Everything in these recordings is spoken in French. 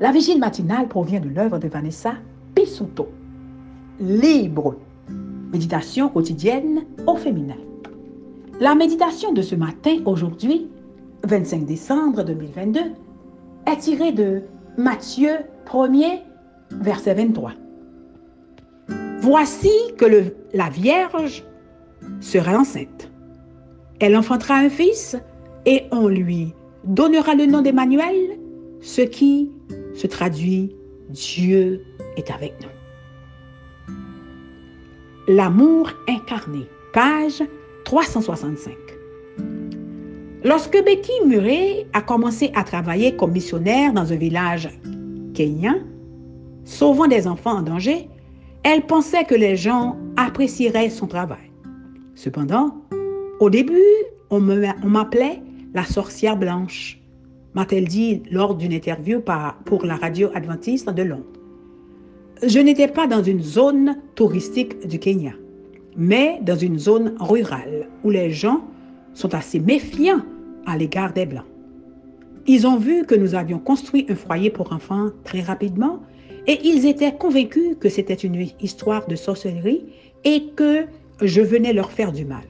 La vigile matinale provient de l'œuvre de Vanessa Pisuto. Libre. Méditation quotidienne au féminin. La méditation de ce matin, aujourd'hui, 25 décembre 2022, est tirée de Matthieu 1er, verset 23. Voici que la Vierge sera enceinte. Elle enfantera un fils et on lui donnera le nom d'Emmanuel, ce qui se traduit Dieu est avec nous. L'amour incarné, page 365. Lorsque Becky Murray a commencé à travailler comme missionnaire dans un village kenyan, sauvant des enfants en danger, elle pensait que les gens apprécieraient son travail. Cependant, au début, on m'appelait la sorcière blanche, m'a-t-elle dit lors d'une interview pour la radio adventiste de Londres. Je n'étais pas dans une zone touristique du Kenya, mais dans une zone rurale où les gens sont assez méfiants à l'égard des Blancs. Ils ont vu que nous avions construit un foyer pour enfants très rapidement et ils étaient convaincus que c'était une histoire de sorcellerie et que je venais leur faire du mal.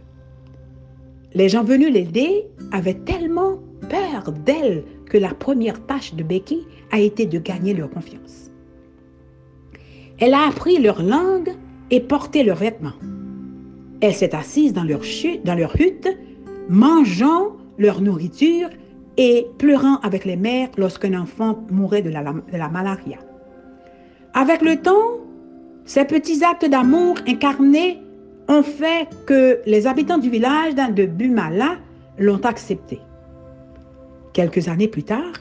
Les gens venus l'aider avaient tellement peur d'elle que la première tâche de Becky a été de gagner leur confiance. Elle a appris leur langue et porté leurs vêtements. Elle s'est assise dans leur, hutte, mangeant leur nourriture et pleurant avec les mères lorsqu'un enfant mourait de la malaria. Avec le temps, ces petits actes d'amour incarnés ont fait que les habitants du village de Bumala l'ont accepté. Quelques années plus tard,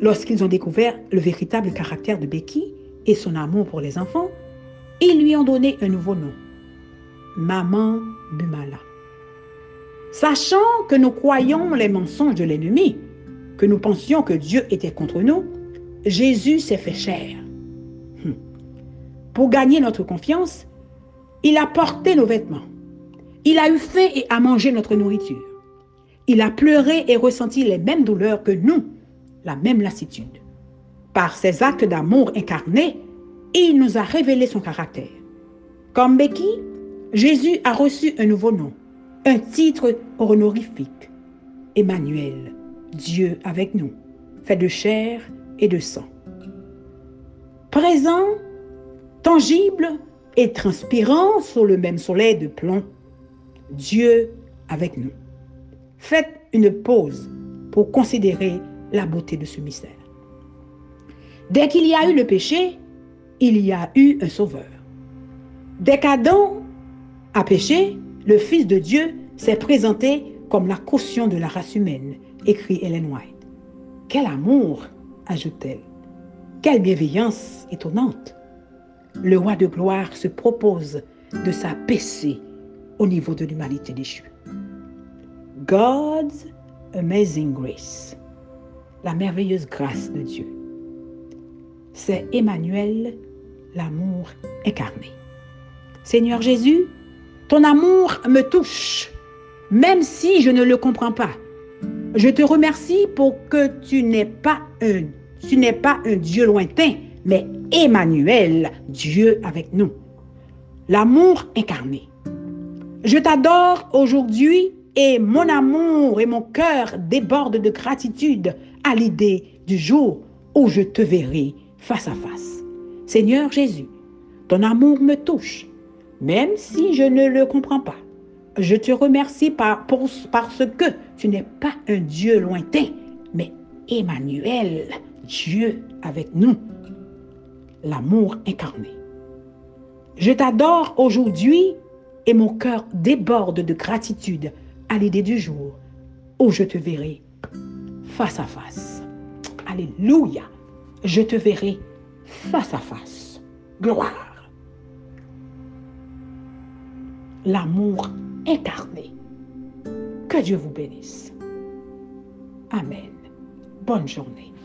lorsqu'ils ont découvert le véritable caractère de Becky et son amour pour les enfants, ils lui ont donné un nouveau nom, Maman Bumala. Sachant que nous croyons les mensonges de l'ennemi, que nous pensions que Dieu était contre nous, Jésus s'est fait chair. Hum. Pour gagner notre confiance, il a porté nos vêtements. Il a eu faim et a mangé notre nourriture. Il a pleuré et ressenti les mêmes douleurs que nous, la même lassitude. Par ses actes d'amour incarnés, il nous a révélé son caractère. Comme Becky, Jésus a reçu un nouveau nom, un titre honorifique. Emmanuel, Dieu avec nous, fait de chair et de sang. Présent, tangible et transpirant sur le même soleil de plomb, Dieu avec nous. Faites une pause pour considérer la beauté de ce mystère. Dès qu'il y a eu le péché, il y a eu un sauveur. Dès qu'Adam a péché, le Fils de Dieu s'est présenté comme la caution de la race humaine, écrit Ellen White. Quel amour, ajoute-t-elle. Quelle bienveillance étonnante le roi de gloire se propose de s'abaisser au niveau de l'humanité déchue. God's Amazing Grace, la merveilleuse grâce de Dieu. C'est Emmanuel, l'amour incarné. Seigneur Jésus, ton amour me touche, même si je ne le comprends pas. Je te remercie pour que tu n'es pas un, tu n'es pas un Dieu lointain, mais Emmanuel, Dieu avec nous. L'amour incarné. Je t'adore aujourd'hui et mon amour et mon cœur débordent de gratitude à l'idée du jour où je te verrai face à face. Seigneur Jésus, ton amour me touche, même si je ne le comprends pas. Je te remercie par, parce que tu n'es pas un Dieu lointain, mais Emmanuel, Dieu avec nous l'amour incarné. Je t'adore aujourd'hui et mon cœur déborde de gratitude à l'idée du jour où je te verrai face à face. Alléluia. Je te verrai face à face. Gloire. L'amour incarné. Que Dieu vous bénisse. Amen. Bonne journée.